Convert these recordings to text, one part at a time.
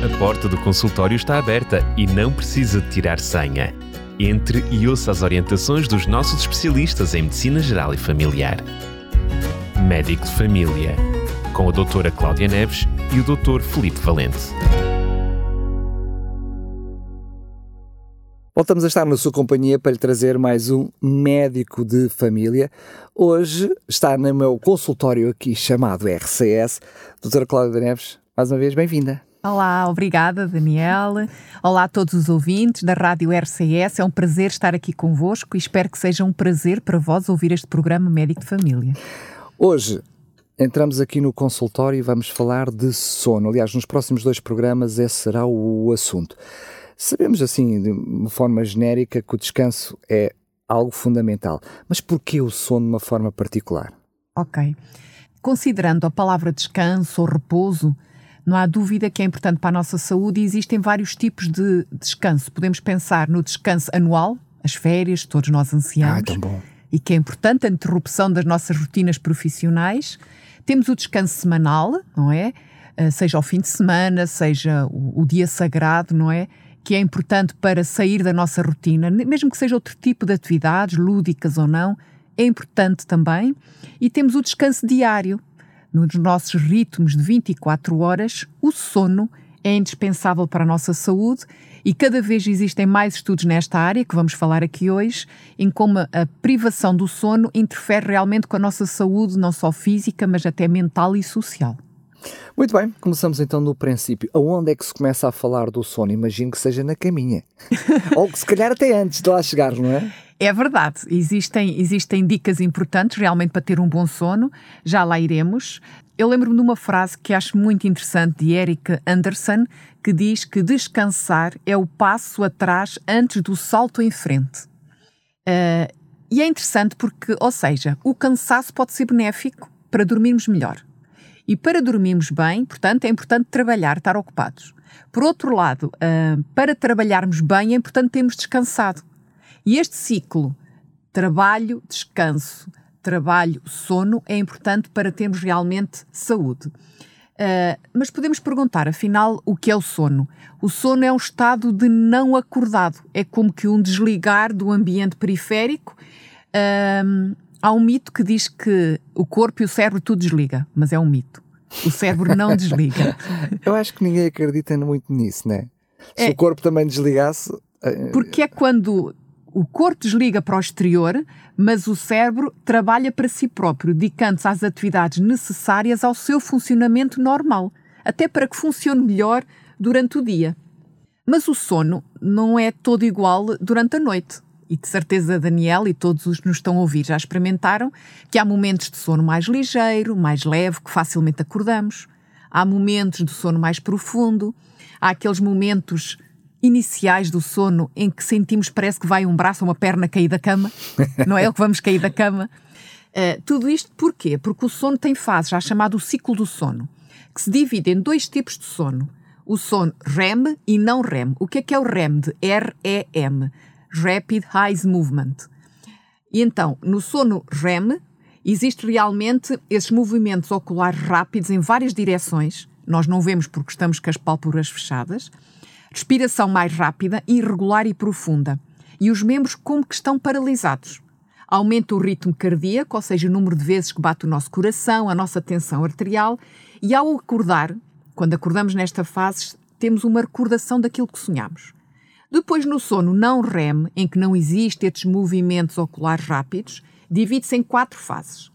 A porta do consultório está aberta e não precisa de tirar senha. Entre e ouça as orientações dos nossos especialistas em Medicina Geral e Familiar. Médico de Família, com a doutora Cláudia Neves e o doutor Felipe Valente. Voltamos a estar na sua companhia para lhe trazer mais um médico de família. Hoje está no meu consultório aqui chamado RCS. Doutora Cláudia Neves, mais uma vez, bem-vinda. Olá, obrigada Daniel. Olá a todos os ouvintes da Rádio RCS. É um prazer estar aqui convosco e espero que seja um prazer para vós ouvir este programa Médico de Família. Hoje entramos aqui no consultório e vamos falar de sono. Aliás, nos próximos dois programas esse será o assunto. Sabemos, assim, de uma forma genérica, que o descanso é algo fundamental. Mas porquê o sono de uma forma particular? Ok. Considerando a palavra descanso ou repouso, não há dúvida que é importante para a nossa saúde e existem vários tipos de descanso. Podemos pensar no descanso anual, as férias, todos nós ansiamos. Ah, tão bom. E que é importante a interrupção das nossas rotinas profissionais. Temos o descanso semanal, não é? Eh, seja ao fim de semana, seja o, o dia sagrado, não é? que é importante para sair da nossa rotina, mesmo que seja outro tipo de atividades, lúdicas ou não, é importante também. E temos o descanso diário. Nos nossos ritmos de 24 horas, o sono é indispensável para a nossa saúde e cada vez existem mais estudos nesta área, que vamos falar aqui hoje, em como a privação do sono interfere realmente com a nossa saúde, não só física, mas até mental e social. Muito bem, começamos então no princípio. Aonde é que se começa a falar do sono? Imagino que seja na caminha. Ou se calhar até antes de lá chegar, não é? É verdade, existem, existem dicas importantes realmente para ter um bom sono, já lá iremos. Eu lembro-me de uma frase que acho muito interessante de Eric Anderson, que diz que descansar é o passo atrás antes do salto em frente. Uh, e é interessante porque, ou seja, o cansaço pode ser benéfico para dormirmos melhor. E para dormirmos bem, portanto, é importante trabalhar, estar ocupados. Por outro lado, uh, para trabalharmos bem, é importante termos descansado. E este ciclo, trabalho, descanso, trabalho, sono, é importante para termos realmente saúde. Uh, mas podemos perguntar, afinal, o que é o sono? O sono é um estado de não acordado. É como que um desligar do ambiente periférico. Uh, Há um mito que diz que o corpo e o cérebro tudo desliga, mas é um mito. O cérebro não desliga. Eu acho que ninguém acredita muito nisso, né? Se é, o corpo também desligasse. Eh, porque é quando o corpo desliga para o exterior, mas o cérebro trabalha para si próprio, dedicando-se às atividades necessárias ao seu funcionamento normal, até para que funcione melhor durante o dia. Mas o sono não é todo igual durante a noite e de certeza Daniel e todos os que nos estão a ouvir já experimentaram, que há momentos de sono mais ligeiro, mais leve, que facilmente acordamos. Há momentos de sono mais profundo. Há aqueles momentos iniciais do sono em que sentimos parece que vai um braço ou uma perna cair da cama. Não é o que vamos cair da cama. Uh, tudo isto porquê? Porque o sono tem fases, já chamado o ciclo do sono, que se divide em dois tipos de sono. O sono REM e não REM. O que é que é o REM de R-E-M? Rapid Eye Movement. E então, no sono REM, existe realmente esses movimentos oculares rápidos em várias direções. Nós não vemos porque estamos com as pálpebras fechadas. Respiração mais rápida, irregular e profunda. E os membros como que estão paralisados. Aumenta o ritmo cardíaco, ou seja, o número de vezes que bate o nosso coração, a nossa tensão arterial. E ao acordar, quando acordamos nesta fase, temos uma recordação daquilo que sonhamos. Depois, no sono não REM, em que não existem estes movimentos oculares rápidos, divide-se em quatro fases.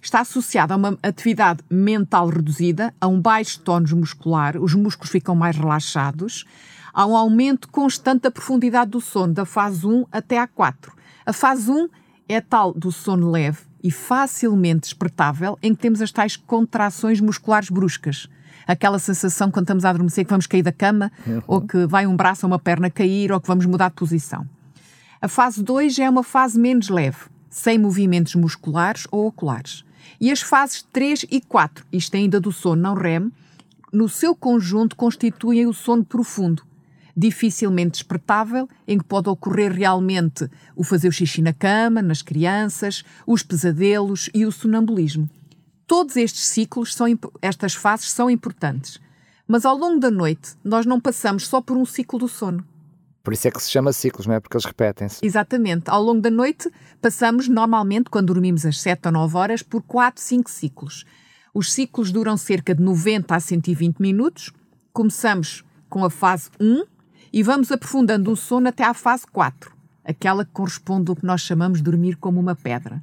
Está associado a uma atividade mental reduzida, a um baixo tónus muscular, os músculos ficam mais relaxados, há um aumento constante da profundidade do sono, da fase 1 até à 4. A fase 1 é tal do sono leve e facilmente despertável, em que temos as tais contrações musculares bruscas aquela sensação quando estamos a adormecer que vamos cair da cama, uhum. ou que vai um braço ou uma perna cair, ou que vamos mudar de posição. A fase 2 já é uma fase menos leve, sem movimentos musculares ou oculares. E as fases 3 e 4, isto é ainda do sono não REM, no seu conjunto constituem o sono profundo, dificilmente despertável, em que pode ocorrer realmente o fazer o xixi na cama, nas crianças, os pesadelos e o sonambulismo. Todos estes ciclos, são, estas fases são importantes, Mas ao longo da noite, nós não passamos só por um ciclo do sono. Por isso é que se chama ciclos, não é? Porque eles repetem-se. Exatamente. Ao longo da noite, passamos normalmente, quando dormimos às 7 ou 9 horas, por 4, 5 ciclos. Os ciclos duram cerca de 90 a 120 minutos. Começamos com a fase 1 e vamos aprofundando o sono até à fase 4, aquela que corresponde ao que nós chamamos de dormir como uma pedra.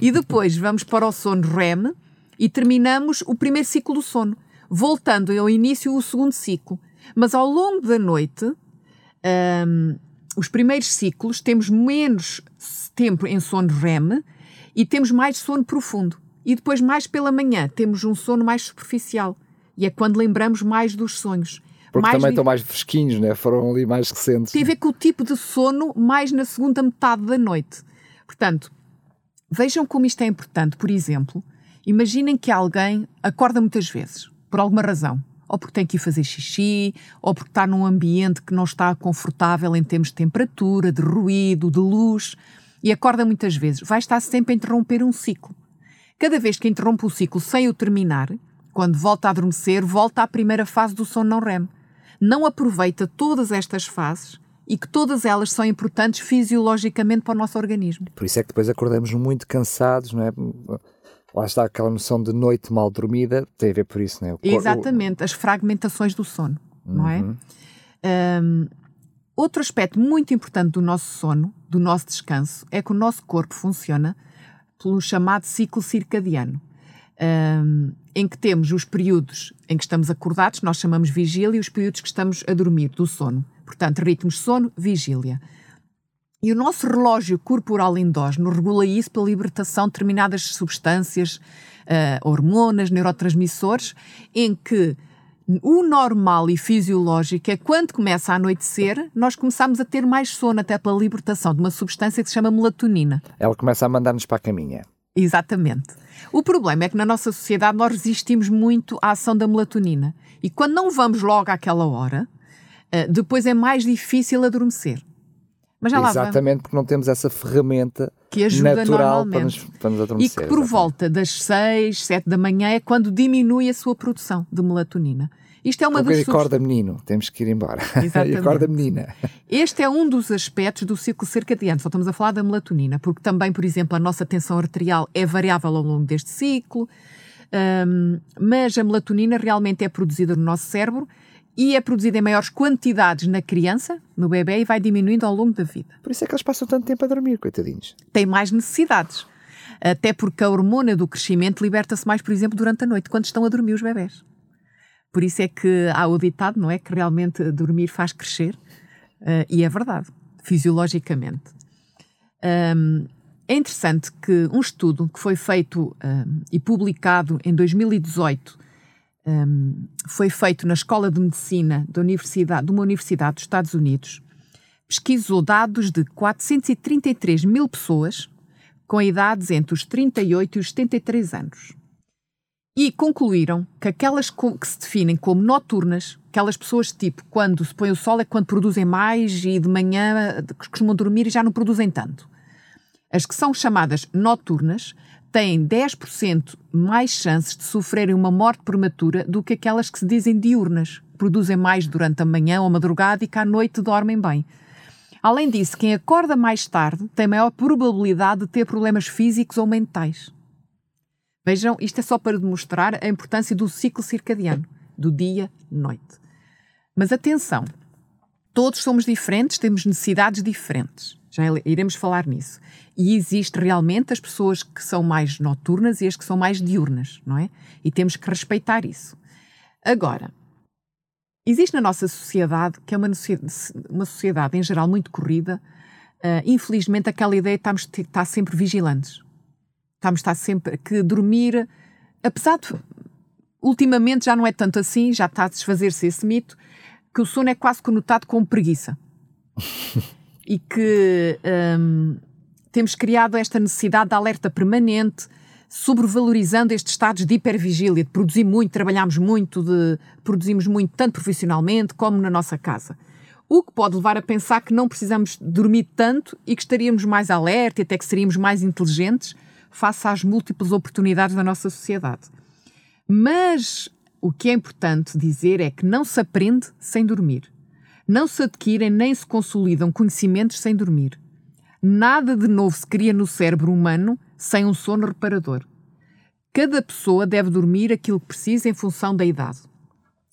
E depois vamos para o sono REM e terminamos o primeiro ciclo do sono, voltando ao início o segundo ciclo. Mas ao longo da noite, um, os primeiros ciclos temos menos tempo em sono REM e temos mais sono profundo. E depois, mais pela manhã, temos um sono mais superficial. E é quando lembramos mais dos sonhos. Porque mais também estão mais fresquinhos, né? foram ali mais recentes. Tem a ver com o tipo de sono mais na segunda metade da noite. Portanto, vejam como isto é importante. Por exemplo, imaginem que alguém acorda muitas vezes, por alguma razão. Ou porque tem que ir fazer xixi, ou porque está num ambiente que não está confortável em termos de temperatura, de ruído, de luz, e acorda muitas vezes. Vai estar sempre a interromper um ciclo. Cada vez que interrompe o ciclo sem o terminar, quando volta a adormecer, volta à primeira fase do sono não REM. Não aproveita todas estas fases e que todas elas são importantes fisiologicamente para o nosso organismo. Por isso é que depois acordamos muito cansados, não é? Lá está aquela noção de noite mal dormida, tem a ver por isso, não é? O Exatamente, as fragmentações do sono, uhum. não é? Um, outro aspecto muito importante do nosso sono, do nosso descanso, é que o nosso corpo funciona pelo chamado ciclo circadiano, um, em que temos os períodos em que estamos acordados, nós chamamos vigília, e os períodos que estamos a dormir, do sono. Portanto, ritmos sono, vigília. E o nosso relógio corporal endógeno regula isso pela libertação de determinadas substâncias, uh, hormonas, neurotransmissores, em que o normal e fisiológico é quando começa a anoitecer, nós começamos a ter mais sono, até pela libertação de uma substância que se chama melatonina. Ela começa a mandar-nos para a caminha. Exatamente. O problema é que na nossa sociedade nós resistimos muito à ação da melatonina. E quando não vamos logo àquela hora, eh, depois é mais difícil adormecer. Mas já Exatamente, porque não temos essa ferramenta que ajuda natural para nos, para nos adormecer. E que por exatamente. volta das 6, 7 da manhã é quando diminui a sua produção de melatonina. Isto é uma Porque das acorda menino, temos que ir embora. Exatamente. e acorda menina. Este é um dos aspectos do ciclo circadiano, só estamos a falar da melatonina, porque também, por exemplo, a nossa tensão arterial é variável ao longo deste ciclo, um, mas a melatonina realmente é produzida no nosso cérebro e é produzida em maiores quantidades na criança, no bebê, e vai diminuindo ao longo da vida. Por isso é que eles passam tanto tempo a dormir, coitadinhos. Tem mais necessidades. Até porque a hormona do crescimento liberta-se mais, por exemplo, durante a noite, quando estão a dormir os bebés. Por isso é que há o ditado, não é? Que realmente dormir faz crescer. Uh, e é verdade, fisiologicamente. Um, é interessante que um estudo que foi feito um, e publicado em 2018 um, foi feito na Escola de Medicina da universidade, de uma universidade dos Estados Unidos, pesquisou dados de 433 mil pessoas com idades entre os 38 e os 73 anos e concluíram que aquelas que se definem como noturnas, aquelas pessoas tipo quando se põe o sol é quando produzem mais e de manhã costumam dormir e já não produzem tanto. As que são chamadas noturnas têm 10% mais chances de sofrerem uma morte prematura do que aquelas que se dizem diurnas, produzem mais durante a manhã ou a madrugada e que à noite dormem bem. Além disso, quem acorda mais tarde tem maior probabilidade de ter problemas físicos ou mentais. Vejam, isto é só para demonstrar a importância do ciclo circadiano, do dia-noite. Mas atenção, todos somos diferentes, temos necessidades diferentes. Já iremos falar nisso. E existe realmente as pessoas que são mais noturnas e as que são mais diurnas, não é? E temos que respeitar isso. Agora, existe na nossa sociedade, que é uma, uma sociedade em geral muito corrida, uh, infelizmente aquela ideia de estarmos, estar sempre vigilantes. Estamos estar sempre que dormir, apesar de ultimamente já não é tanto assim, já está a desfazer-se esse mito, que o sono é quase conotado com preguiça. e que hum, temos criado esta necessidade de alerta permanente, sobrevalorizando estes estados de hipervigília, de produzir muito, trabalhamos muito, de produzimos muito, tanto profissionalmente como na nossa casa. O que pode levar a pensar que não precisamos dormir tanto e que estaríamos mais alerta e até que seríamos mais inteligentes face às múltiplas oportunidades da nossa sociedade. Mas o que é importante dizer é que não se aprende sem dormir. Não se adquirem nem se consolidam conhecimentos sem dormir. Nada de novo se cria no cérebro humano sem um sono reparador. Cada pessoa deve dormir aquilo que precisa em função da idade.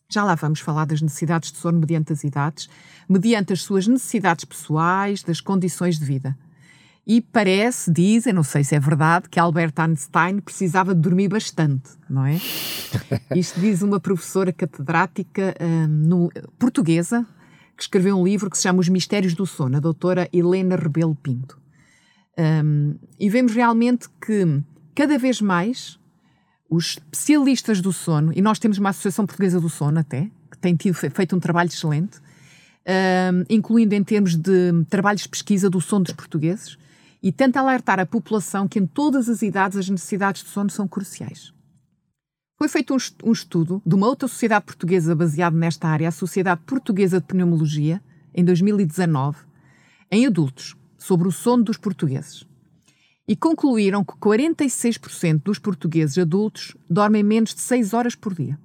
Já lá vamos falar das necessidades de sono mediante as idades, mediante as suas necessidades pessoais, das condições de vida. E parece, dizem, não sei se é verdade, que Albert Einstein precisava de dormir bastante, não é? Isto diz uma professora catedrática um, no, portuguesa que escreveu um livro que se chama Os Mistérios do Sono, a doutora Helena Rebelo Pinto. Um, e vemos realmente que cada vez mais os especialistas do sono, e nós temos uma Associação Portuguesa do Sono até, que tem tido, feito um trabalho excelente, um, incluindo em termos de trabalhos de pesquisa do sono dos portugueses, e tenta alertar a população que em todas as idades as necessidades de sono são cruciais. Foi feito um, estudo de uma outra sociedade portuguesa baseado nesta área, a Sociedade Portuguesa de Pneumologia, em 2019, em adultos, sobre o sono dos portugueses. E concluíram que 46% dos portugueses adultos dormem menos de 6 horas por dia.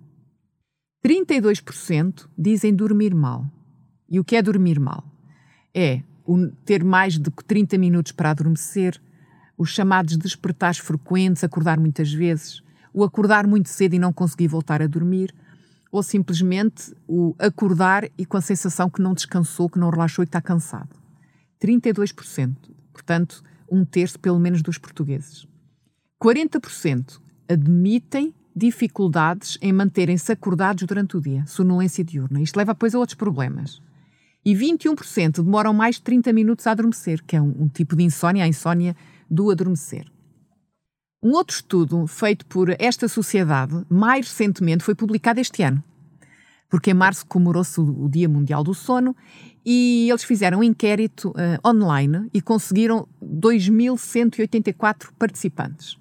32% dizem dormir mal. E o que é dormir mal? É ter mais de 30 minutos para adormecer, os chamados despertares frequentes, acordar muitas vezes, o acordar muito cedo e não conseguir voltar a dormir, ou simplesmente o acordar e com a sensação que não descansou, que não relaxou e está cansado. 32%, portanto, um terço pelo menos dos portugueses. 40% admitem dificuldades em manterem-se acordados durante o dia, sonolência diurna. Isto leva, depois, a outros problemas e 21% demoram mais de 30 minutos a adormecer, que é um, um tipo de insónia, a insónia do adormecer. Um outro estudo feito por esta sociedade, mais recentemente, foi publicado este ano, porque em março comemorou-se o Dia Mundial do Sono e eles fizeram um inquérito uh, online e conseguiram 2.184 participantes.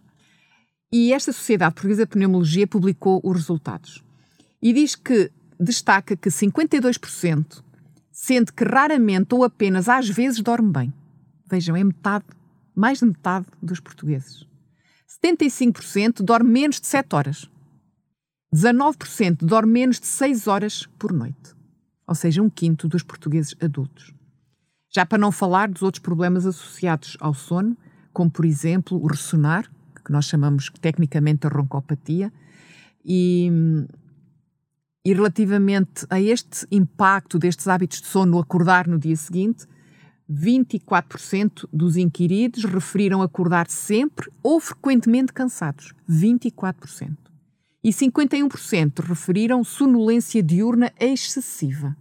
E esta Sociedade Portuguesa de Pneumologia publicou os resultados. E diz que destaca que 52% sendo que raramente ou apenas às vezes dorme bem. Vejam, é metade, mais de metade dos portugueses. 75% dorme menos de 7 horas. 19% dorme menos de 6 horas por noite. Ou seja, um quinto dos portugueses adultos. Já para não falar dos outros problemas associados ao sono, como por exemplo o ressonar, que nós chamamos tecnicamente a roncopatia, e e relativamente a este impacto destes hábitos de sono no acordar no dia seguinte, 24% dos inquiridos referiram acordar sempre ou frequentemente cansados. 24%. E 51% referiram sonolência diurna excessiva.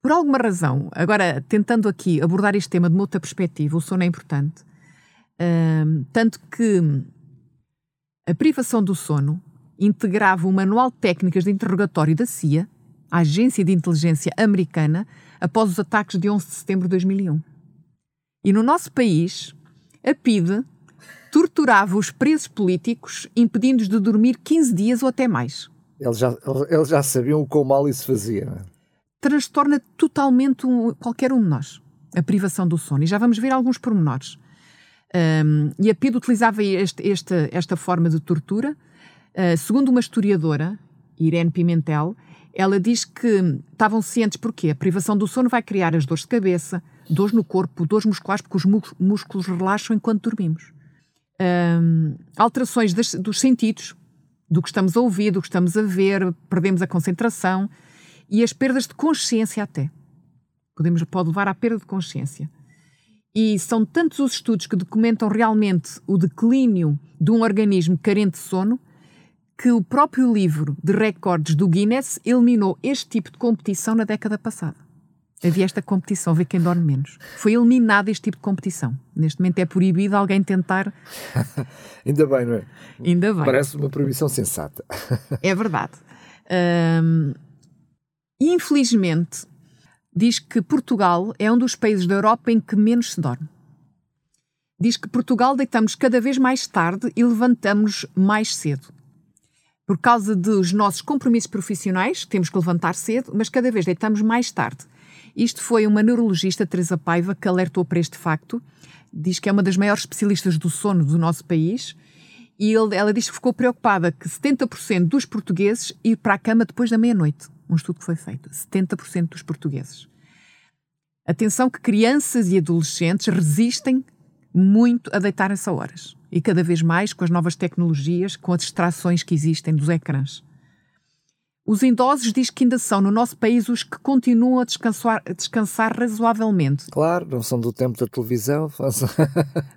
Por alguma razão, agora tentando aqui abordar este tema de uma outra perspectiva, o sono é importante, hum, tanto que a privação do sono integrava o Manual de Técnicas de Interrogatório da CIA, a Agência de Inteligência Americana, após os ataques de 11 de setembro de 2001. E no nosso país, a PIDE torturava os presos políticos, impedindo-os de dormir 15 dias ou até mais. Eles já, eles já sabiam o quão mal isso fazia. Não é? Transtorna totalmente um, qualquer um de nós a privação do sono. E já vamos ver alguns pormenores. Um, e a PIDE utilizava este, esta, esta forma de tortura Uh, segundo uma historiadora, Irene Pimentel, ela diz que estavam cientes porque a privação do sono vai criar as dores de cabeça, dores no corpo, dores musculares, porque os músculos relaxam enquanto dormimos. Alterações das, dos sentidos, do que estamos a ouvir, do que estamos a ver, perdemos a concentração e as perdas de consciência até. Podemos, pode levar à perda de consciência. E são tantos os estudos que documentam realmente o declínio de um organismo carente de sono que o próprio livro de recordes do Guinness eliminou este tipo de competição na década passada. Havia esta competição, ver quem dorme menos. Foi eliminado este tipo de competição. Neste momento é proibido alguém tentar. Ainda bem, não é? Ainda bem. Parece uma proibição sensata. é verdade. Infelizmente, diz que Portugal é um dos países da Europa em que menos se dorme. Diz que Portugal deitamos cada vez mais tarde e levantamos mais cedo por causa dos nossos compromissos profissionais, temos que levantar cedo, mas cada vez deitamos mais tarde. Isto foi uma neurologista, Teresa Paiva, que alertou para este facto. Diz que é uma das maiores especialistas do sono do nosso país E ele, ela diz que ficou preocupada que 70% dos portugueses ir para a cama depois da meia-noite. Um estudo que foi feito. 70% dos portugueses. Atenção que crianças e adolescentes resistem muito a deitarem-se a horas. E cada vez mais com as novas tecnologias, com as distrações que existem dos ecrãs. Os idosos diz que ainda são no nosso país os que continuam a descansar, a descansar razoavelmente. Claro, não são do tempo da televisão.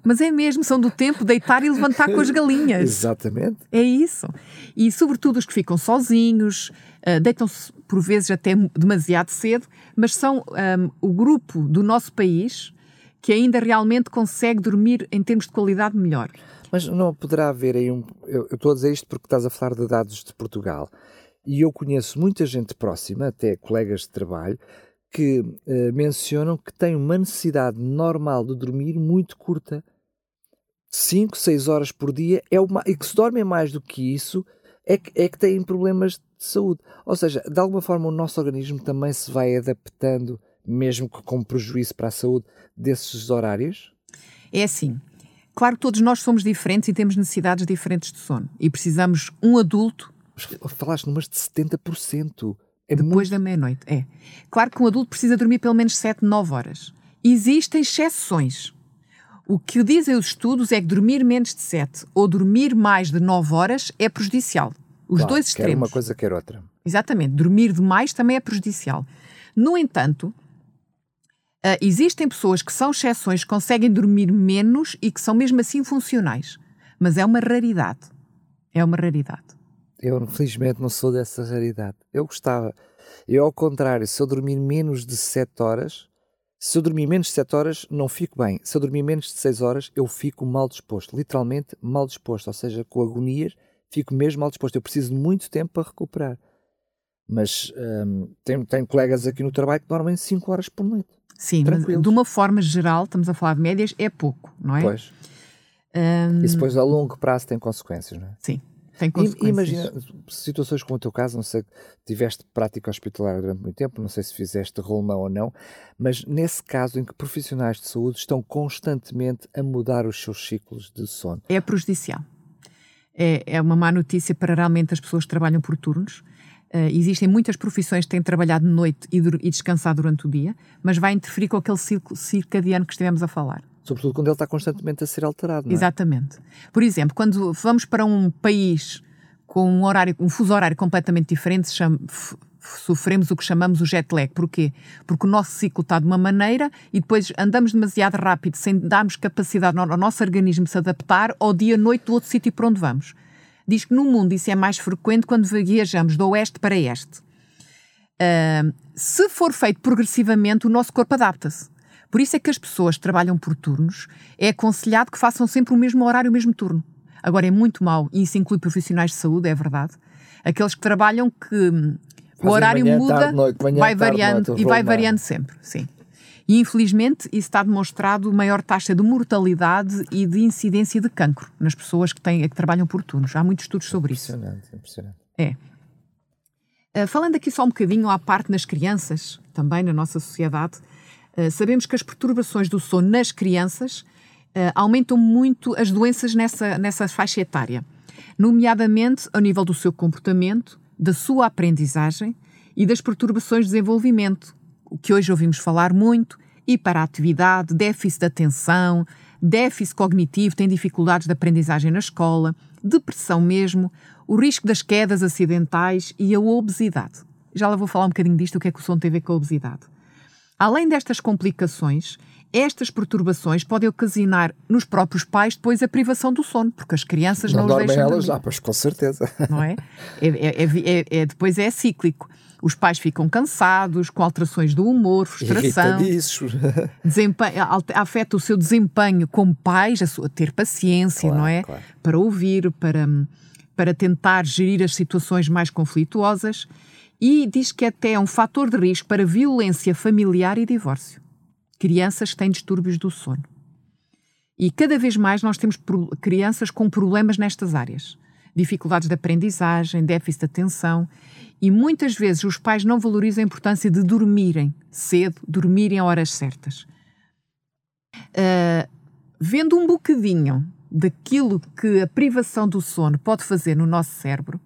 Mas é mesmo, são do tempo de deitar e levantar com as galinhas. Exatamente. É isso. E sobretudo os que ficam sozinhos, uh, deitam-se por vezes até demasiado cedo, mas são um, o grupo do nosso país que ainda realmente consegue dormir em termos de qualidade melhor. Mas não poderá haver aí um. Eu, estou a dizer isto porque estás a falar de dados de Portugal. E eu conheço muita gente próxima, até colegas de trabalho, que uh, mencionam que têm uma necessidade normal de dormir muito curta. 5, 6 horas por dia é uma, e que se dormem mais do que isso é que, é que têm problemas de saúde. Ou seja, de alguma forma o nosso organismo também se vai adaptando, mesmo que com prejuízo para a saúde, desses horários? É assim. Claro que todos nós somos diferentes e temos necessidades diferentes de sono. E precisamos um adulto Falaste numas de 70%. É Depois muito... da meia-noite, é. Claro que um adulto precisa dormir pelo menos 7, 9 horas. Existem exceções. O que dizem os estudos é que dormir menos de 7 ou dormir mais de 9 horas é prejudicial. Os claro, dois extremos. Quer uma coisa, quer outra. Exatamente. Dormir demais também é prejudicial. No entanto, uh, existem pessoas que são exceções, conseguem dormir menos e que são mesmo assim funcionais. Mas é uma raridade. É uma raridade. Eu, infelizmente, não sou dessa raridade. Eu gostava. Eu, ao contrário, se eu dormir menos de 7 horas, se eu dormir menos de 7 horas, não fico bem. Se eu dormir menos de 6 horas, eu fico mal disposto. Literalmente mal disposto. Ou seja, com agonias, fico mesmo mal disposto. Eu preciso de muito tempo para recuperar. Mas hum, tenho, tenho colegas aqui no trabalho que dormem 5 horas por noite. Sim, mas de uma forma geral, estamos a falar de médias, é pouco, não é? Pois. Um... Isso depois a longo prazo tem consequências, não é? Sim. Tem consequências. Imagina situações como o teu caso, não sei, tiveste prática hospitalar durante muito tempo, não sei se fizeste rolmão ou não, mas nesse caso em que profissionais de saúde estão constantemente a mudar os seus ciclos de sono. É prejudicial. É, é uma má notícia para realmente as pessoas que trabalham por turnos. Uh, existem muitas profissões que têm trabalhado de noite e, e descansado durante o dia, mas vai interferir com aquele ciclo circadiano que estivemos a falar. Sobretudo quando ele está constantemente a ser alterado. Não é? Exatamente. Por exemplo, quando vamos para um país com um horário, um fuso horário completamente diferente, chama, sofremos o que chamamos o jet lag. Porquê? Porque o nosso ciclo está de uma maneira e depois andamos demasiado rápido, sem darmos capacidade ao nosso organismo se adaptar ao dia-noite do outro sítio para onde vamos. Diz que no mundo isso é mais frequente quando viajamos do oeste para este. Uh, se for feito progressivamente, o nosso corpo adapta-se. Por isso é que as pessoas que trabalham por turnos é aconselhado que façam sempre o mesmo horário, o mesmo turno. Agora é muito mau, e isso inclui profissionais de saúde, é verdade. Aqueles que trabalham que Fazem o horário manhã, muda, tarde, noite, manhã, vai tarde, variando noite, e vai variando sempre, sim. E infelizmente isso está demonstrado maior taxa de mortalidade e de incidência de cancro nas pessoas que, têm, que trabalham por turnos. Há muitos estudos sobre isso. Impressionante, impressionante. É. Uh, falando aqui só um bocadinho à parte nas crianças, também na nossa sociedade, uh, sabemos que as perturbações do sono nas crianças uh, aumentam muito as doenças nessa, nessa faixa etária, nomeadamente ao nível do seu comportamento, da sua aprendizagem e das perturbações de desenvolvimento, o que hoje ouvimos falar muito, hiperatividade, déficit de atenção, déficit cognitivo, tem dificuldades de aprendizagem na escola, depressão mesmo, o risco das quedas acidentais e a obesidade. Já lá vou falar um bocadinho disto, o que é que o sono tem a ver com a obesidade. Além destas complicações, estas perturbações podem ocasionar nos próprios pais depois a privação do sono, porque as crianças não, não dormem elas, ah, pois com certeza. Não é? É, é, é? é, depois é cíclico. Os pais ficam cansados, com alterações do humor, frustração. Desempenho, afeta o seu desempenho como pais, a sua, ter paciência, claro, não é? Claro. Para ouvir, para, para tentar gerir as situações mais conflituosas. E diz que até é um fator de risco para violência familiar e divórcio crianças têm distúrbios do sono. E cada vez mais nós temos crianças com problemas nestas áreas. Dificuldades de aprendizagem, déficit de atenção. E muitas vezes os pais não valorizam a importância de dormirem cedo, dormirem a horas certas. Uh, vendo um bocadinho daquilo que a privação do sono pode fazer no nosso cérebro,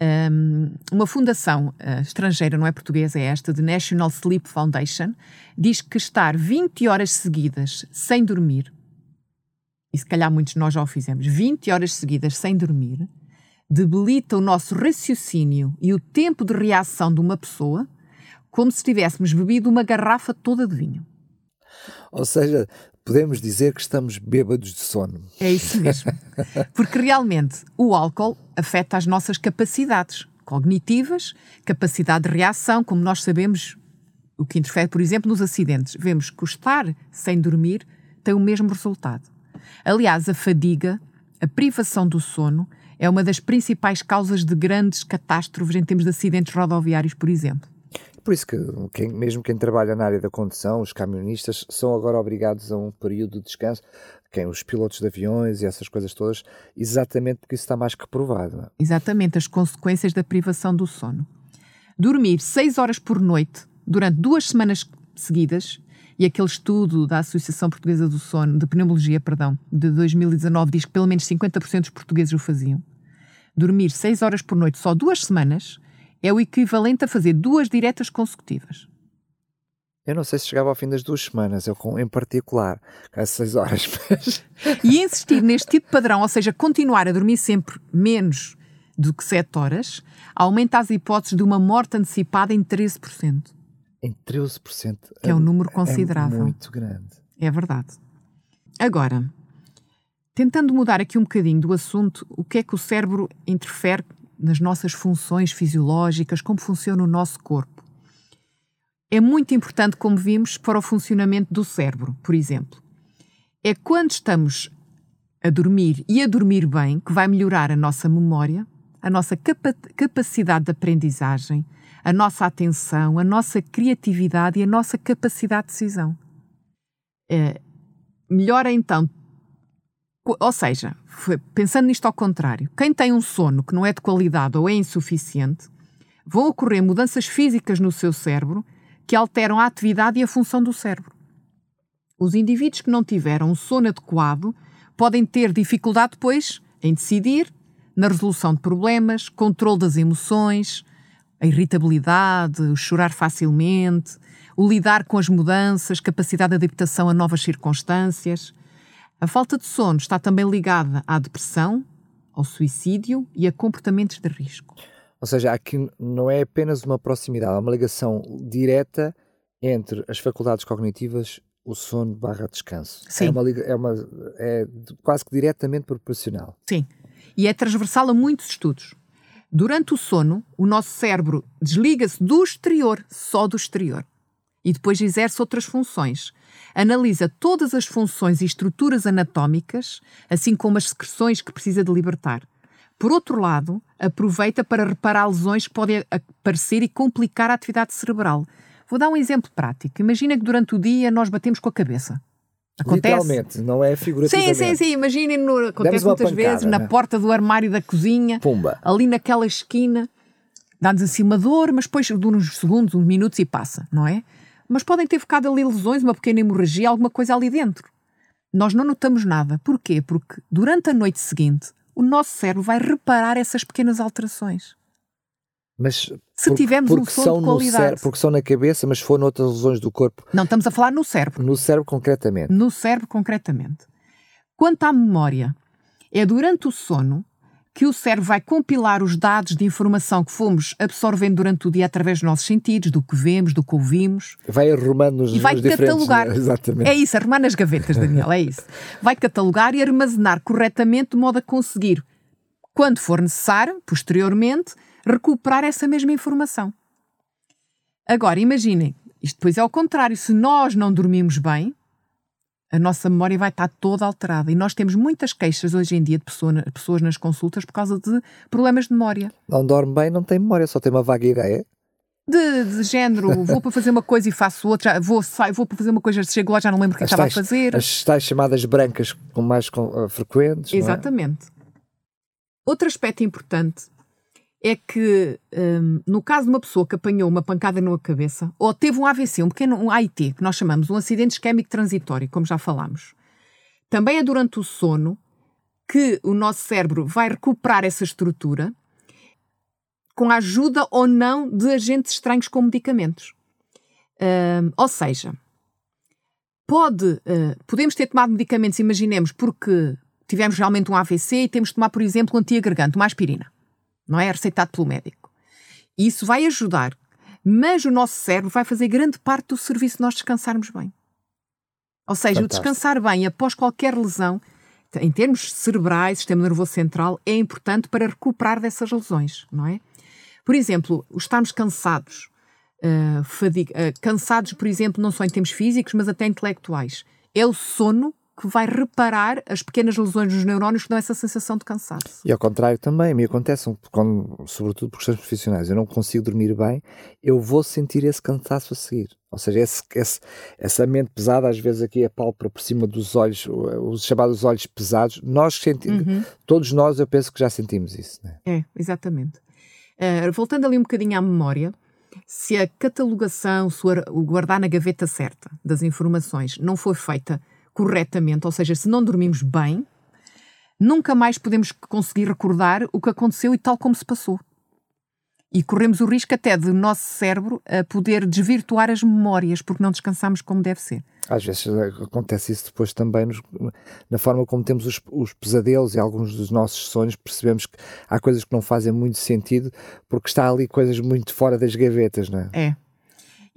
um, uma fundação uh, estrangeira, não é portuguesa, é esta, de National Sleep Foundation, diz que estar 20 horas seguidas sem dormir, e se calhar muitos de nós já o fizemos, 20 horas seguidas sem dormir, debilita o nosso raciocínio e o tempo de reação de uma pessoa como se tivéssemos bebido uma garrafa toda de vinho. Ou seja, podemos dizer que estamos bêbados de sono. É isso mesmo. Porque realmente o álcool afeta as nossas capacidades cognitivas, capacidade de reação, como nós sabemos, o que interfere, por exemplo, nos acidentes. Vemos que o estar sem dormir tem o mesmo resultado. Aliás, a fadiga, a privação do sono, é uma das principais causas de grandes catástrofes em termos de acidentes rodoviários, por exemplo. Por isso que quem, mesmo quem trabalha na área da condução, os camionistas, são agora obrigados a um período de descanso, quem os pilotos de aviões e essas coisas todas, exatamente porque isso está mais que provado. É? Exatamente, as consequências da privação do sono. Dormir 6 horas por noite durante duas semanas seguidas, e aquele estudo da Associação Portuguesa do Sono, de Pneumologia, perdão, de 2019, diz que pelo menos 50% dos portugueses o faziam. Dormir 6 horas por noite só duas semanas é o equivalente a fazer duas diretas consecutivas. Eu não sei se chegava ao fim das duas semanas, eu em particular, às seis horas. Mas... E insistir neste tipo de padrão, ou seja, continuar a dormir sempre menos do que sete horas, aumenta as hipóteses de uma morte antecipada em 13%. Em 13%? Que é um número considerável. É muito grande. É verdade. Agora, tentando mudar aqui um bocadinho do assunto, o que é que o cérebro interfere nas nossas funções fisiológicas, como funciona o nosso corpo. É muito importante, como vimos, para o funcionamento do cérebro, por exemplo. É quando estamos a dormir e a dormir bem que vai melhorar a nossa memória, a nossa capa capacidade de aprendizagem, a nossa atenção, a nossa criatividade e a nossa capacidade de decisão. É, melhora então ou seja, pensando nisto ao contrário, quem tem um sono que não é de qualidade ou é insuficiente, vão ocorrer mudanças físicas no seu cérebro que alteram a atividade e a função do cérebro. Os indivíduos que não tiveram um sono adequado podem ter dificuldade depois em decidir, na resolução de problemas, controle das emoções, a irritabilidade, o chorar facilmente, o lidar com as mudanças, capacidade de adaptação a novas circunstâncias. A falta de sono está também ligada à depressão, ao suicídio e a comportamentos de risco. Ou seja, aqui não é apenas uma proximidade, há uma ligação direta entre as faculdades cognitivas, o sono barra descanso. Sim. É, uma, é, uma, é quase que diretamente proporcional. Sim. E é transversal a muitos estudos. Durante o sono, o nosso cérebro desliga-se do exterior, só do exterior, e depois exerce outras funções, analisa todas as funções e estruturas anatómicas, assim como as secreções que precisa de libertar. Por outro lado, aproveita para reparar lesões que podem aparecer e complicar a atividade cerebral. Vou dar um exemplo prático. Imagina que durante o dia nós batemos com a cabeça. Acontece? Literalmente, não é figurativamente. Sim, sim, sim. Imaginem, acontece muitas pancada, vezes né? na porta do armário da cozinha, Pumba. ali naquela esquina, dá-nos assim uma dor, mas depois dura uns segundos, uns minutos e passa, não é? mas podem ter ficado ali lesões, uma pequena hemorragia, alguma coisa ali dentro. Nós não notamos nada. Porquê? Porque durante a noite seguinte, o nosso cérebro vai reparar essas pequenas alterações. Mas se tivermos um sono de qualidade. Cérebro, porque são na cabeça, mas foram outras lesões do corpo. Não, estamos a falar no cérebro. No cérebro concretamente. No cérebro concretamente. Quanto à memória, é durante o sono que o cérebro vai compilar os dados de informação que fomos absorvendo durante o dia através dos nossos sentidos, do que vemos, do que ouvimos. Vai arrumando nos E vai catalogar. Exatamente. É isso, arrumar nas gavetas, Daniel, é isso. Vai catalogar e armazenar corretamente de modo a conseguir, quando for necessário, posteriormente, recuperar essa mesma informação. Agora, imaginem, isto depois é ao contrário, se nós não dormimos bem, a nossa memória vai estar toda alterada. E nós temos muitas queixas hoje em dia de pessoa, pessoas nas consultas por causa de problemas de memória. Não dorme bem, não tem memória, só tem uma vaga ideia. De, de género, vou para fazer uma coisa e faço outra, vou, saio, vou para fazer uma coisa, chego lá já não lembro o que estava a fazer. As tais chamadas brancas com mais uh, frequentes. É? Exatamente. É? Outro aspecto importante é que, um, no caso de uma pessoa que apanhou uma pancada na cabeça, ou teve um AVC, um pequeno um AIT, que nós chamamos um acidente isquémico transitório, como já falámos, também é durante o sono que o nosso cérebro vai recuperar essa estrutura com a ajuda ou não de agentes estranhos como medicamentos. Uh, ou seja, pode, uh, podemos ter tomado medicamentos, imaginemos, porque tivemos realmente um AVC e temos de tomar, por exemplo, um antiagregante, uma aspirina. Não é? Receitado pelo médico. Isso vai ajudar, mas o nosso cérebro vai fazer grande parte do serviço de nós descansarmos bem. Ou seja, Fantástico. o descansar bem após qualquer lesão, em termos cerebrais, sistema nervoso central, é importante para recuperar dessas lesões, não é? Por exemplo, estarmos cansados, uh, fadiga, uh, cansados, por exemplo, não só em termos físicos, mas até intelectuais. É o sono que vai reparar as pequenas lesões dos neurónios que dão essa sensação de cansaço. E ao contrário também, me acontece, quando, sobretudo por questões profissionais, eu não consigo dormir bem, eu vou sentir esse cansaço a seguir. Ou seja, esse, esse, essa mente pesada, às vezes aqui a pálpebra por cima dos olhos, os chamados olhos pesados, nós sentimos, uhum. todos nós eu penso que já sentimos isso. Né? É, exatamente. Uh, voltando ali um bocadinho à memória, se a catalogação, se o guardar na gaveta certa das informações não for feita corretamente, ou seja, se não dormimos bem, nunca mais podemos conseguir recordar o que aconteceu e tal como se passou. E corremos o risco até de nosso cérebro a poder desvirtuar as memórias porque não descansamos como deve ser. Às vezes eh, acontece isso depois também nos, na forma como temos os, os, pesadelos e alguns dos nossos sonhos, percebemos que há coisas que não fazem muito sentido porque está ali coisas muito fora das gavetas, não é? É,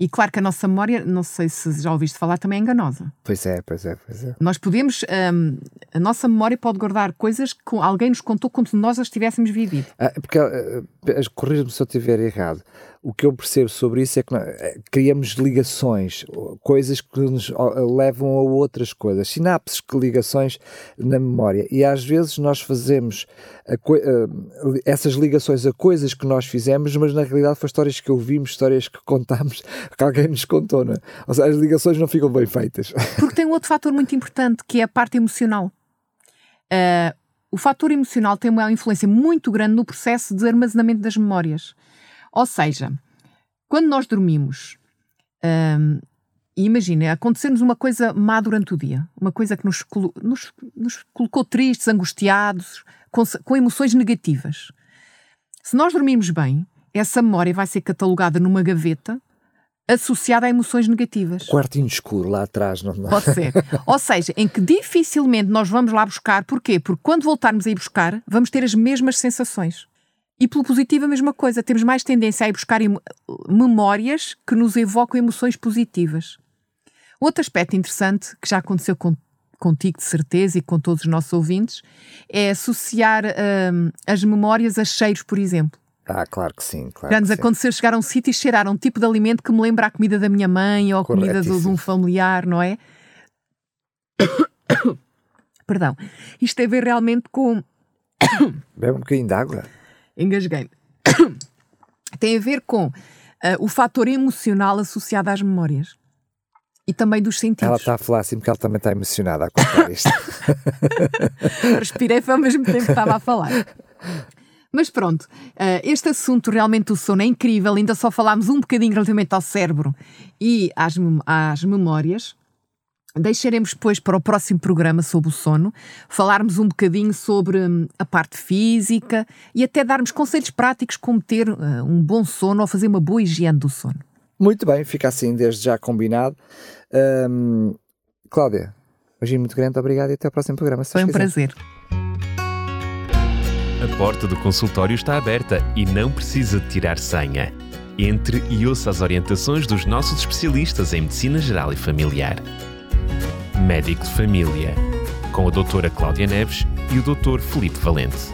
e claro que a nossa memória, não sei se já ouviste falar, também é enganosa. Pois é, pois é, pois é. Nós podemos, um, a nossa memória pode guardar coisas que alguém nos contou se nós as tivéssemos vivido. Ah, porque, uh, corrija-me se eu estiver errado, o que eu percebo sobre isso é que é, criamos ligações, coisas que nos levam a outras coisas, sinapses que ligações na memória. E às vezes nós fazemos a, essas ligações a coisas que nós fizemos, mas na realidade foram histórias que ouvimos, histórias que contámos, que alguém nos contou. É? Ou seja, as ligações não ficam bem feitas. Porque tem um outro fator muito importante que é a parte emocional. Uh, o fator emocional tem uma influência muito grande no processo de armazenamento das memórias. Ou seja, quando nós dormimos, hum, imagina, acontecer-nos uma coisa má durante o dia, uma coisa que nos, nos, nos colocou tristes, angustiados, com, com emoções negativas. Se nós dormirmos bem, essa memória vai ser catalogada numa gaveta associada a emoções negativas. Quartinho escuro lá atrás, não é? Pode ser. Ou seja, em que dificilmente nós vamos lá buscar. Porquê? Porque quando voltarmos a ir buscar, vamos ter as mesmas sensações. E pelo positivo a mesma coisa, temos mais tendência a ir buscar memórias que nos evocam emoções positivas. Outro aspecto interessante, que já aconteceu com, contigo de certeza e com todos os nossos ouvintes, é associar hum, as memórias a cheiros, por exemplo. Ah, claro que sim. Claro Já nos aconteceu chegar a um sítio e cheirar um tipo de alimento que me lembra a comida da minha mãe ou a comida de, de um familiar, não é? Perdão. Isto tem a ver realmente com. Bebe um bocadinho de água engasguei Tem a ver com uh, o fator emocional associado às memórias e também dos sentidos. Ela está a falar assim porque ela também está emocionada a contar isto. Respirei foi ao mesmo tempo que estava a falar. Mas pronto, uh, este assunto realmente do sono é incrível, ainda só falámos um bocadinho relativamente ao cérebro e às, às memórias. Deixaremos depois para o próximo programa sobre o sono falarmos um bocadinho sobre hum, a parte física e até darmos conselhos práticos como ter uh, um bom sono ou fazer uma boa higiene do sono. Muito bem, fica assim desde já combinado. Um, Cláudia, beijinho muito grande, obrigado e até ao próximo programa. Foi um quiser. prazer. A porta do consultório está aberta e não precisa de tirar senha. Entre e ouça as orientações dos nossos especialistas em Medicina Geral e Familiar. Médico de Família, com a doutora Cláudia Neves e o doutor Felipe Valente.